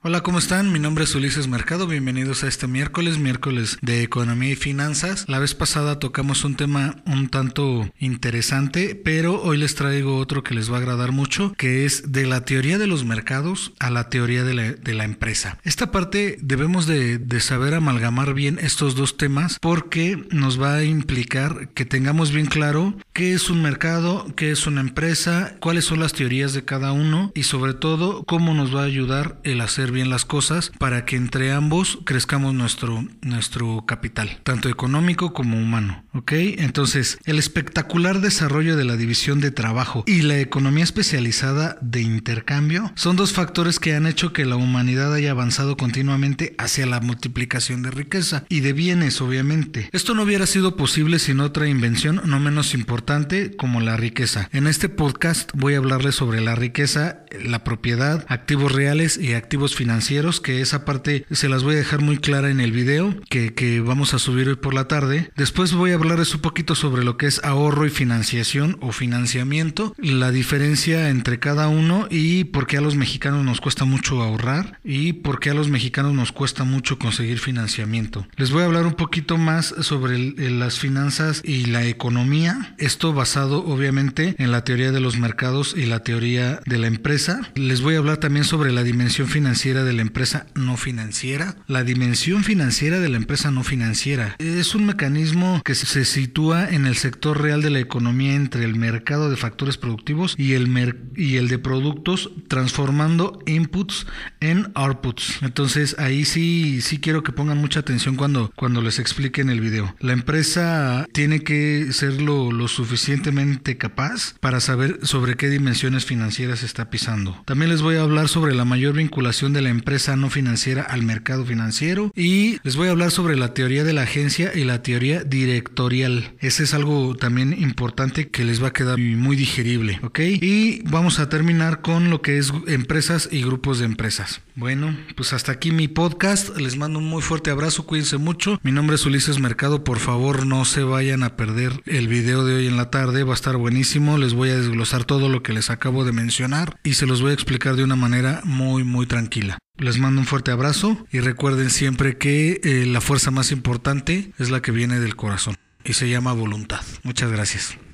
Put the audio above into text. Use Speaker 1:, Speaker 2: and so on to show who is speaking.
Speaker 1: Hola, ¿cómo están? Mi nombre es Ulises Mercado. Bienvenidos a este miércoles, miércoles de economía y finanzas. La vez pasada tocamos un tema un tanto interesante, pero hoy les traigo otro que les va a agradar mucho, que es de la teoría de los mercados a la teoría de la, empresa. Esta parte debemos de, de saber amalgamar bien estos dos temas porque nos va a implicar que tengamos bien claro qué es un mercado, qué es una empresa, cuáles son las teorías de cada uno y sobre todo cómo nos va a ayudar el hacer bien las cosas para que entre ambos crezcamos nuestro, nuestro capital, tanto económico como humano. ¿Ok? Entonces, el espectacular desarrollo de la división de trabajo y la economía especializada de intercambio son dos factores que han hecho que la humanidad haya avanzado continuamente hacia la multiplicación de riqueza y de bienes, obviamente. Esto no hubiera sido posible sin otra invención no menos importante como la riqueza. En este podcast voy a hablarles sobre la riqueza, la propiedad, activos reales y activos financieros, que esa parte se las voy a dejar muy clara en el video que, vamos a subir hoy por la tarde. Después voy a hablarles un poquito sobre lo que es ahorro y financiación o financiamiento, la diferencia entre cada uno y por qué a los mexicanos nos cuesta mucho ahorrar y por qué a los mexicanos nos cuesta mucho conseguir financiamiento. Les voy a hablar un poquito más sobre las finanzas y la economía, esto basado obviamente en la teoría de los mercados y la teoría de la empresa. Les voy a hablar también sobre la dimensión financiera de la empresa no financiera. La dimensión financiera de la empresa no financiera es un mecanismo que se sitúa en el sector real de la economía entre el mercado de factores productivos y el, y el de productos, transformando inputs en outputs. Entonces ahí sí, sí quiero que pongan mucha atención cuando, cuando les explique en el video. La empresa tiene que ser lo, lo suficientemente capaz para saber sobre qué dimensiones financieras está pisando. También les voy a hablar sobre la mayor vinculación de la empresa no financiera al mercado financiero y les voy a hablar sobre la teoría de la agencia y la teoría Ese es algo también importante que les va a quedar muy digerible, ¿ok? Y vamos a terminar con lo que es empresas y grupos de empresas. Bueno, pues hasta aquí mi podcast. Les mando un muy fuerte abrazo, cuídense mucho. Mi nombre es Ulises Mercado, por favor no se vayan a perder el video de hoy en la tarde, va a estar buenísimo. Les voy a desglosar todo lo que les acabo de mencionar y se los voy a explicar de una manera muy, muy tranquila. Les mando un fuerte abrazo y recuerden siempre que eh, la fuerza más importante es la que viene del corazón y se llama voluntad. Muchas gracias.